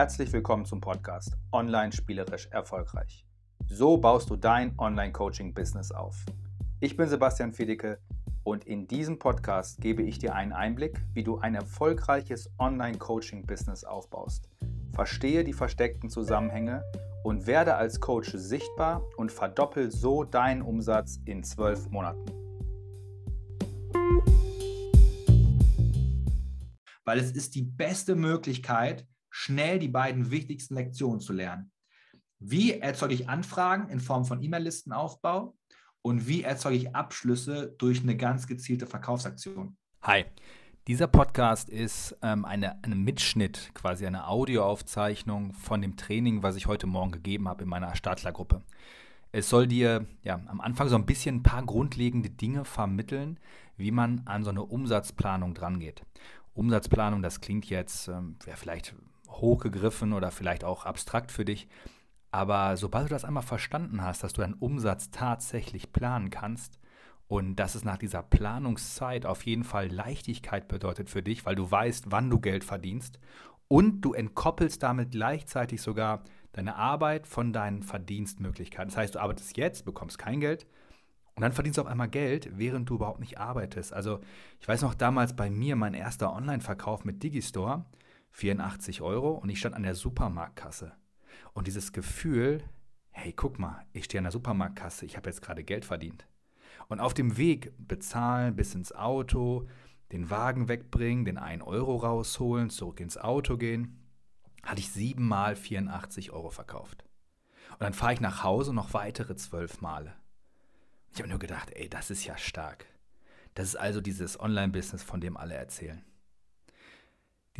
Herzlich willkommen zum Podcast Online spielerisch erfolgreich. So baust du dein Online-Coaching-Business auf. Ich bin Sebastian Fiedicke und in diesem Podcast gebe ich dir einen Einblick, wie du ein erfolgreiches Online-Coaching-Business aufbaust. Verstehe die versteckten Zusammenhänge und werde als Coach sichtbar und verdoppel so deinen Umsatz in zwölf Monaten. Weil es ist die beste Möglichkeit, schnell die beiden wichtigsten Lektionen zu lernen. Wie erzeuge ich Anfragen in Form von E-Mail-Listenaufbau und wie erzeuge ich Abschlüsse durch eine ganz gezielte Verkaufsaktion? Hi, dieser Podcast ist ähm, eine, ein Mitschnitt, quasi eine Audioaufzeichnung von dem Training, was ich heute Morgen gegeben habe in meiner Startlergruppe. Es soll dir ja, am Anfang so ein bisschen ein paar grundlegende Dinge vermitteln, wie man an so eine Umsatzplanung drangeht. Umsatzplanung, das klingt jetzt ähm, ja, vielleicht hochgegriffen oder vielleicht auch abstrakt für dich. Aber sobald du das einmal verstanden hast, dass du deinen Umsatz tatsächlich planen kannst und dass es nach dieser Planungszeit auf jeden Fall Leichtigkeit bedeutet für dich, weil du weißt, wann du Geld verdienst und du entkoppelst damit gleichzeitig sogar deine Arbeit von deinen Verdienstmöglichkeiten. Das heißt, du arbeitest jetzt, bekommst kein Geld und dann verdienst du auf einmal Geld, während du überhaupt nicht arbeitest. Also ich weiß noch damals bei mir mein erster Online-Verkauf mit Digistore 84 Euro und ich stand an der Supermarktkasse. Und dieses Gefühl, hey, guck mal, ich stehe an der Supermarktkasse, ich habe jetzt gerade Geld verdient. Und auf dem Weg bezahlen, bis ins Auto, den Wagen wegbringen, den 1 Euro rausholen, zurück ins Auto gehen, hatte ich siebenmal 84 Euro verkauft. Und dann fahre ich nach Hause noch weitere zwölf Male. Ich habe nur gedacht, ey, das ist ja stark. Das ist also dieses Online-Business, von dem alle erzählen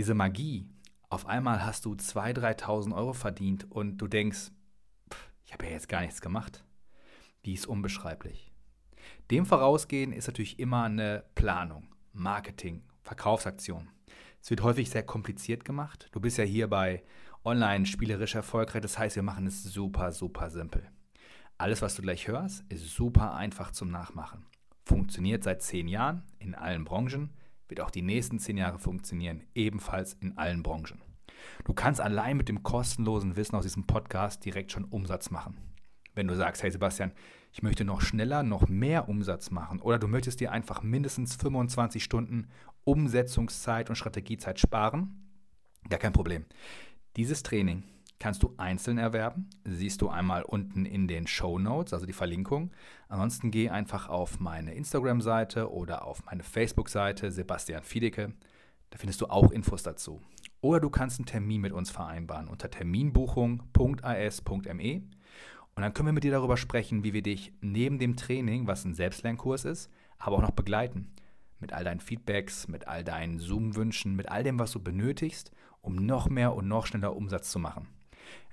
diese Magie, auf einmal hast du 2.000, 3.000 Euro verdient und du denkst, pff, ich habe ja jetzt gar nichts gemacht. Die ist unbeschreiblich. Dem vorausgehen ist natürlich immer eine Planung, Marketing, Verkaufsaktion. Es wird häufig sehr kompliziert gemacht. Du bist ja hier bei online spielerisch erfolgreich, das heißt, wir machen es super, super simpel. Alles, was du gleich hörst, ist super einfach zum Nachmachen. Funktioniert seit zehn Jahren in allen Branchen wird auch die nächsten zehn Jahre funktionieren, ebenfalls in allen Branchen. Du kannst allein mit dem kostenlosen Wissen aus diesem Podcast direkt schon Umsatz machen. Wenn du sagst, hey Sebastian, ich möchte noch schneller, noch mehr Umsatz machen oder du möchtest dir einfach mindestens 25 Stunden Umsetzungszeit und Strategiezeit sparen, gar kein Problem. Dieses Training kannst du einzeln erwerben. Siehst du einmal unten in den Show Notes, also die Verlinkung. Ansonsten geh einfach auf meine Instagram-Seite oder auf meine Facebook-Seite Sebastian Fiedecke. Da findest du auch Infos dazu. Oder du kannst einen Termin mit uns vereinbaren unter terminbuchung.as.me. Und dann können wir mit dir darüber sprechen, wie wir dich neben dem Training, was ein Selbstlernkurs ist, aber auch noch begleiten. Mit all deinen Feedbacks, mit all deinen Zoom-Wünschen, mit all dem, was du benötigst, um noch mehr und noch schneller Umsatz zu machen.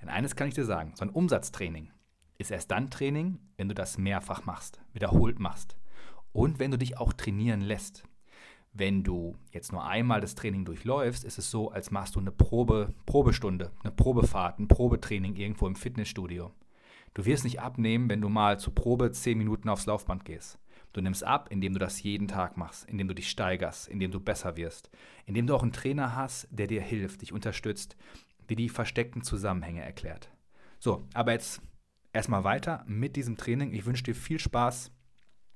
Denn eines kann ich dir sagen, so ein Umsatztraining ist erst dann Training, wenn du das mehrfach machst, wiederholt machst. Und wenn du dich auch trainieren lässt. Wenn du jetzt nur einmal das Training durchläufst, ist es so, als machst du eine Probe, Probestunde, eine Probefahrt, ein Probetraining irgendwo im Fitnessstudio. Du wirst nicht abnehmen, wenn du mal zur Probe 10 Minuten aufs Laufband gehst. Du nimmst ab, indem du das jeden Tag machst, indem du dich steigerst, indem du besser wirst, indem du auch einen Trainer hast, der dir hilft, dich unterstützt, die die versteckten Zusammenhänge erklärt. So, aber jetzt erstmal weiter mit diesem Training. Ich wünsche dir viel Spaß.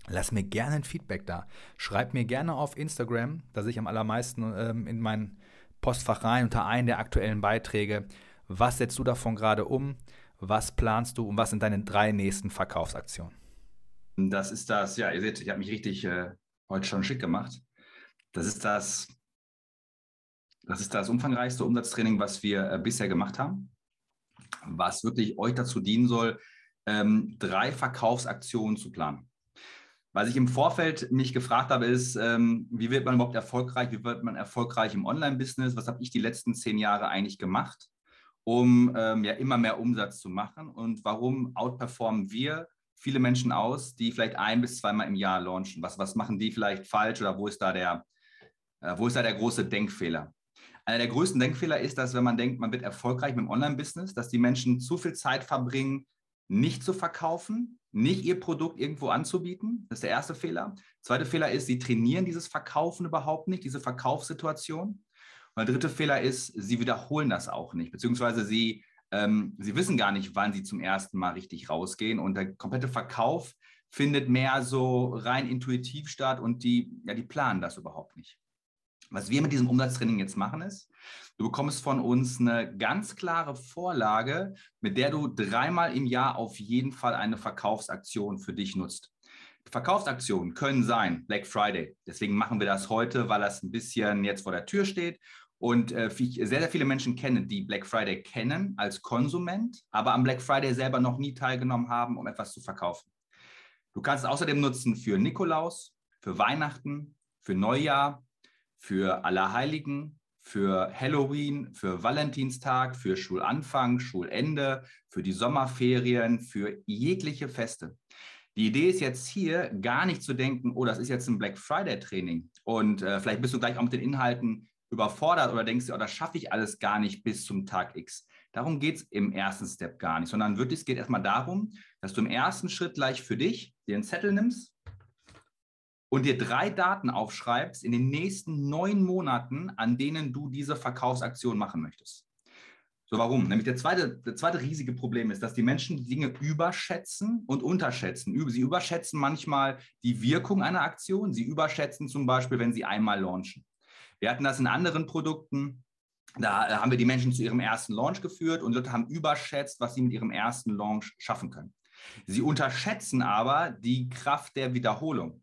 Lass mir gerne ein Feedback da. Schreib mir gerne auf Instagram, dass ich am allermeisten ähm, in mein Postfach rein unter einen der aktuellen Beiträge. Was setzt du davon gerade um? Was planst du und was sind deine drei nächsten Verkaufsaktionen? Das ist das, ja, ihr seht, ich habe mich richtig äh, heute schon schick gemacht. Das ist das das ist das umfangreichste Umsatztraining, was wir äh, bisher gemacht haben, was wirklich euch dazu dienen soll, ähm, drei Verkaufsaktionen zu planen. Was ich im Vorfeld mich gefragt habe, ist, ähm, wie wird man überhaupt erfolgreich? Wie wird man erfolgreich im Online-Business? Was habe ich die letzten zehn Jahre eigentlich gemacht, um ähm, ja immer mehr Umsatz zu machen? Und warum outperformen wir viele Menschen aus, die vielleicht ein bis zweimal im Jahr launchen? Was, was machen die vielleicht falsch oder wo ist da der, äh, wo ist da der große Denkfehler? Einer der größten Denkfehler ist, dass wenn man denkt, man wird erfolgreich mit dem Online-Business, dass die Menschen zu viel Zeit verbringen, nicht zu verkaufen, nicht ihr Produkt irgendwo anzubieten. Das ist der erste Fehler. Zweiter Fehler ist, sie trainieren dieses Verkaufen überhaupt nicht, diese Verkaufssituation. Und der dritte Fehler ist, sie wiederholen das auch nicht, beziehungsweise sie, ähm, sie wissen gar nicht, wann sie zum ersten Mal richtig rausgehen. Und der komplette Verkauf findet mehr so rein intuitiv statt und die, ja, die planen das überhaupt nicht. Was wir mit diesem Umsatztraining jetzt machen ist, du bekommst von uns eine ganz klare Vorlage, mit der du dreimal im Jahr auf jeden Fall eine Verkaufsaktion für dich nutzt. Verkaufsaktionen können sein Black Friday. Deswegen machen wir das heute, weil das ein bisschen jetzt vor der Tür steht. Und äh, sehr, sehr viele Menschen kennen, die Black Friday kennen als Konsument, aber am Black Friday selber noch nie teilgenommen haben, um etwas zu verkaufen. Du kannst es außerdem nutzen für Nikolaus, für Weihnachten, für Neujahr, für Allerheiligen, für Halloween, für Valentinstag, für Schulanfang, Schulende, für die Sommerferien, für jegliche Feste. Die Idee ist jetzt hier gar nicht zu denken, oh, das ist jetzt ein Black Friday Training und äh, vielleicht bist du gleich auch mit den Inhalten überfordert oder denkst du, oh, das schaffe ich alles gar nicht bis zum Tag X. Darum geht es im ersten Step gar nicht, sondern wirklich, es geht erstmal darum, dass du im ersten Schritt gleich für dich dir einen Zettel nimmst und dir drei Daten aufschreibst in den nächsten neun Monaten, an denen du diese Verkaufsaktion machen möchtest. So, warum? Nämlich der zweite, der zweite riesige Problem ist, dass die Menschen die Dinge überschätzen und unterschätzen. Sie überschätzen manchmal die Wirkung einer Aktion. Sie überschätzen zum Beispiel, wenn sie einmal launchen. Wir hatten das in anderen Produkten. Da haben wir die Menschen zu ihrem ersten Launch geführt und Leute haben überschätzt, was sie mit ihrem ersten Launch schaffen können. Sie unterschätzen aber die Kraft der Wiederholung.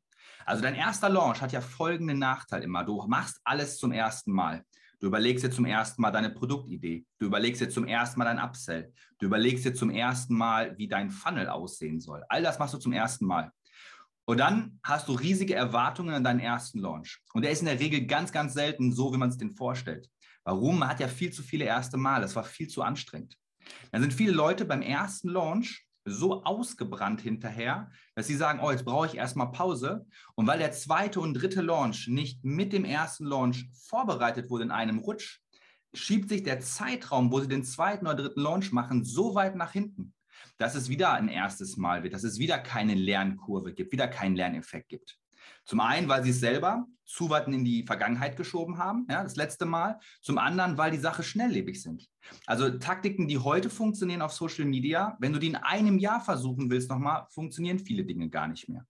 Also dein erster Launch hat ja folgenden Nachteil immer. Du machst alles zum ersten Mal. Du überlegst dir zum ersten Mal deine Produktidee. Du überlegst dir zum ersten Mal dein Upsell. Du überlegst dir zum ersten Mal, wie dein Funnel aussehen soll. All das machst du zum ersten Mal. Und dann hast du riesige Erwartungen an deinen ersten Launch. Und der ist in der Regel ganz, ganz selten so, wie man es den vorstellt. Warum? Man hat ja viel zu viele erste Mal. Das war viel zu anstrengend. Dann sind viele Leute beim ersten Launch so ausgebrannt hinterher, dass sie sagen, oh, jetzt brauche ich erstmal Pause. Und weil der zweite und dritte Launch nicht mit dem ersten Launch vorbereitet wurde in einem Rutsch, schiebt sich der Zeitraum, wo sie den zweiten oder dritten Launch machen, so weit nach hinten, dass es wieder ein erstes Mal wird, dass es wieder keine Lernkurve gibt, wieder keinen Lerneffekt gibt. Zum einen, weil sie es selber zu weit in die Vergangenheit geschoben haben, ja, das letzte Mal. Zum anderen, weil die Sache schnelllebig sind. Also Taktiken, die heute funktionieren auf Social Media, wenn du die in einem Jahr versuchen willst nochmal, funktionieren viele Dinge gar nicht mehr.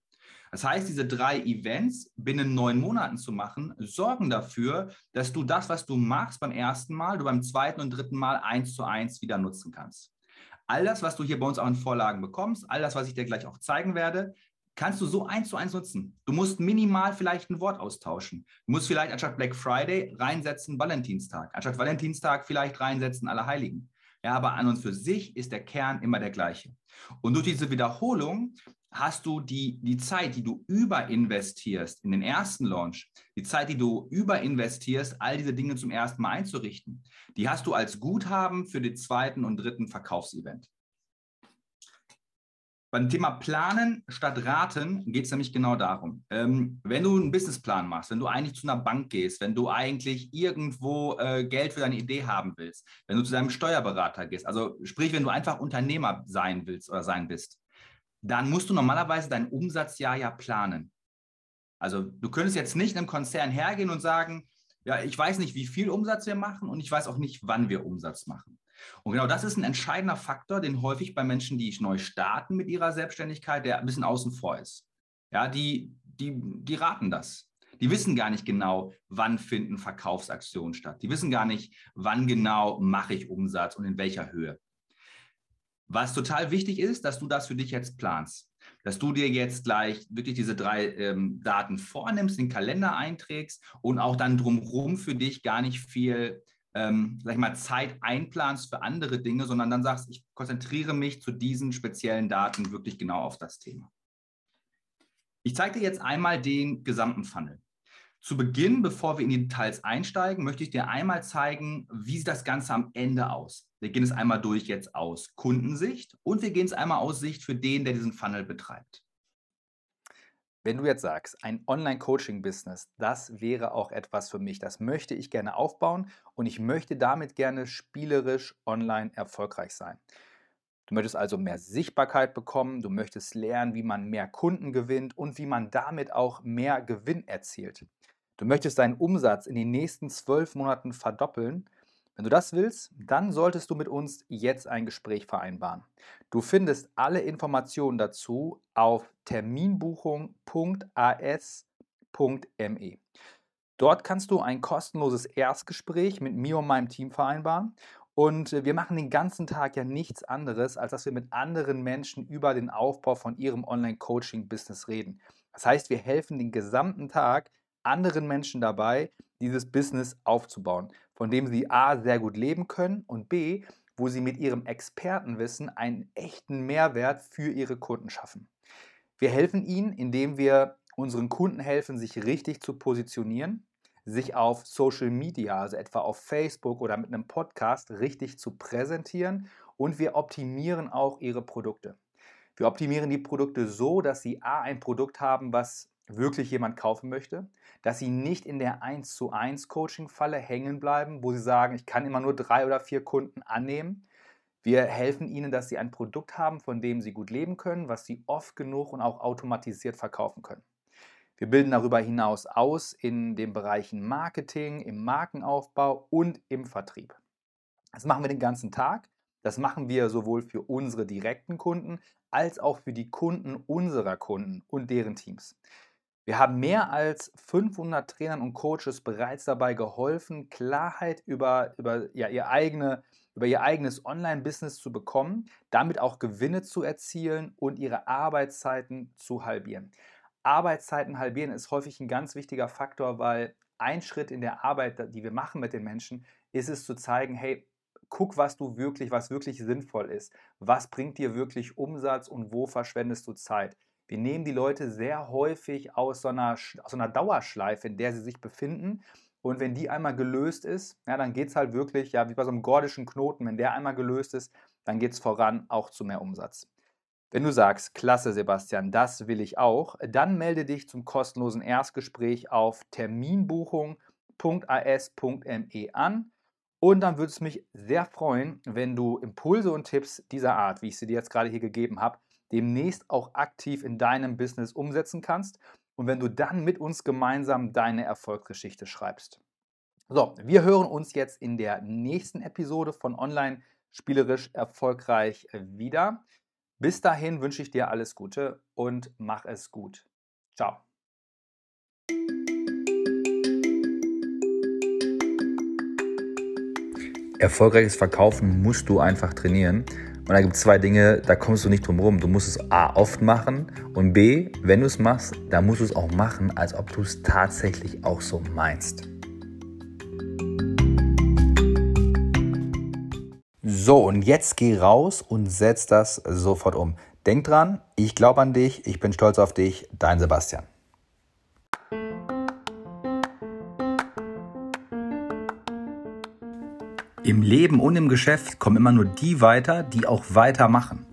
Das heißt, diese drei Events binnen neun Monaten zu machen, sorgen dafür, dass du das, was du machst beim ersten Mal, du beim zweiten und dritten Mal eins zu eins wieder nutzen kannst. All das, was du hier bei uns auch in Vorlagen bekommst, all das, was ich dir gleich auch zeigen werde, kannst du so eins zu eins nutzen. Du musst minimal vielleicht ein Wort austauschen. Du musst vielleicht anstatt Black Friday reinsetzen Valentinstag, anstatt Valentinstag vielleicht reinsetzen Allerheiligen. Ja, aber an und für sich ist der Kern immer der gleiche. Und durch diese Wiederholung hast du die, die Zeit, die du überinvestierst in den ersten Launch, die Zeit, die du überinvestierst, all diese Dinge zum ersten Mal einzurichten, die hast du als Guthaben für den zweiten und dritten Verkaufsevent. Beim Thema Planen statt Raten geht es nämlich genau darum. Ähm, wenn du einen Businessplan machst, wenn du eigentlich zu einer Bank gehst, wenn du eigentlich irgendwo äh, Geld für deine Idee haben willst, wenn du zu deinem Steuerberater gehst, also sprich, wenn du einfach Unternehmer sein willst oder sein bist, dann musst du normalerweise dein Umsatzjahr ja planen. Also du könntest jetzt nicht einem Konzern hergehen und sagen, ja, ich weiß nicht, wie viel Umsatz wir machen und ich weiß auch nicht, wann wir Umsatz machen. Und genau das ist ein entscheidender Faktor, den häufig bei Menschen, die neu starten mit ihrer Selbstständigkeit, der ein bisschen außen vor ist. Ja, die, die, die raten das. Die wissen gar nicht genau, wann finden Verkaufsaktionen statt. Die wissen gar nicht, wann genau mache ich Umsatz und in welcher Höhe. Was total wichtig ist, dass du das für dich jetzt planst. Dass du dir jetzt gleich wirklich diese drei ähm, Daten vornimmst, den Kalender einträgst und auch dann drumherum für dich gar nicht viel ähm, sag ich mal, Zeit einplanst für andere Dinge, sondern dann sagst, ich konzentriere mich zu diesen speziellen Daten wirklich genau auf das Thema. Ich zeige dir jetzt einmal den gesamten Funnel. Zu Beginn, bevor wir in die Details einsteigen, möchte ich dir einmal zeigen, wie sieht das Ganze am Ende aus. Wir gehen es einmal durch jetzt aus Kundensicht und wir gehen es einmal aus Sicht für den, der diesen Funnel betreibt. Wenn du jetzt sagst, ein Online-Coaching-Business, das wäre auch etwas für mich, das möchte ich gerne aufbauen und ich möchte damit gerne spielerisch online erfolgreich sein. Du möchtest also mehr Sichtbarkeit bekommen, du möchtest lernen, wie man mehr Kunden gewinnt und wie man damit auch mehr Gewinn erzielt. Du möchtest deinen Umsatz in den nächsten zwölf Monaten verdoppeln. Wenn du das willst, dann solltest du mit uns jetzt ein Gespräch vereinbaren. Du findest alle Informationen dazu auf terminbuchung.as.me. Dort kannst du ein kostenloses Erstgespräch mit mir und meinem Team vereinbaren. Und wir machen den ganzen Tag ja nichts anderes, als dass wir mit anderen Menschen über den Aufbau von ihrem Online-Coaching-Business reden. Das heißt, wir helfen den gesamten Tag anderen Menschen dabei, dieses Business aufzubauen, von dem sie A sehr gut leben können und B, wo sie mit ihrem Expertenwissen einen echten Mehrwert für ihre Kunden schaffen. Wir helfen ihnen, indem wir unseren Kunden helfen, sich richtig zu positionieren, sich auf Social Media, also etwa auf Facebook oder mit einem Podcast, richtig zu präsentieren und wir optimieren auch ihre Produkte. Wir optimieren die Produkte so, dass sie A, ein Produkt haben, was wirklich jemand kaufen möchte, dass sie nicht in der 1 zu 1 Coaching-Falle hängen bleiben, wo sie sagen, ich kann immer nur drei oder vier Kunden annehmen. Wir helfen ihnen, dass sie ein Produkt haben, von dem sie gut leben können, was sie oft genug und auch automatisiert verkaufen können. Wir bilden darüber hinaus aus in den Bereichen Marketing, im Markenaufbau und im Vertrieb. Das machen wir den ganzen Tag. Das machen wir sowohl für unsere direkten Kunden als auch für die Kunden unserer Kunden und deren Teams. Wir haben mehr als 500 Trainern und Coaches bereits dabei geholfen, Klarheit über, über, ja, ihr, eigene, über ihr eigenes Online-Business zu bekommen, damit auch Gewinne zu erzielen und ihre Arbeitszeiten zu halbieren. Arbeitszeiten halbieren ist häufig ein ganz wichtiger Faktor, weil ein Schritt in der Arbeit, die wir machen mit den Menschen, ist es zu zeigen, hey, guck, was du wirklich, was wirklich sinnvoll ist. Was bringt dir wirklich Umsatz und wo verschwendest du Zeit? Wir nehmen die Leute sehr häufig aus so einer, aus so einer Dauerschleife, in der sie sich befinden. Und wenn die einmal gelöst ist, ja, dann geht es halt wirklich, ja, wie bei so einem gordischen Knoten, wenn der einmal gelöst ist, dann geht es voran auch zu mehr Umsatz. Wenn du sagst, klasse Sebastian, das will ich auch, dann melde dich zum kostenlosen Erstgespräch auf terminbuchung.as.me an. Und dann würde es mich sehr freuen, wenn du Impulse und Tipps dieser Art, wie ich sie dir jetzt gerade hier gegeben habe, demnächst auch aktiv in deinem Business umsetzen kannst und wenn du dann mit uns gemeinsam deine Erfolgsgeschichte schreibst. So, wir hören uns jetzt in der nächsten Episode von Online spielerisch erfolgreich wieder. Bis dahin wünsche ich dir alles Gute und mach es gut. Ciao. Erfolgreiches Verkaufen musst du einfach trainieren. Und da gibt es zwei Dinge, da kommst du nicht drum rum. Du musst es A oft machen und B, wenn du es machst, dann musst du es auch machen, als ob du es tatsächlich auch so meinst. So, und jetzt geh raus und setz das sofort um. Denk dran, ich glaube an dich, ich bin stolz auf dich, dein Sebastian. Im Leben und im Geschäft kommen immer nur die weiter, die auch weitermachen.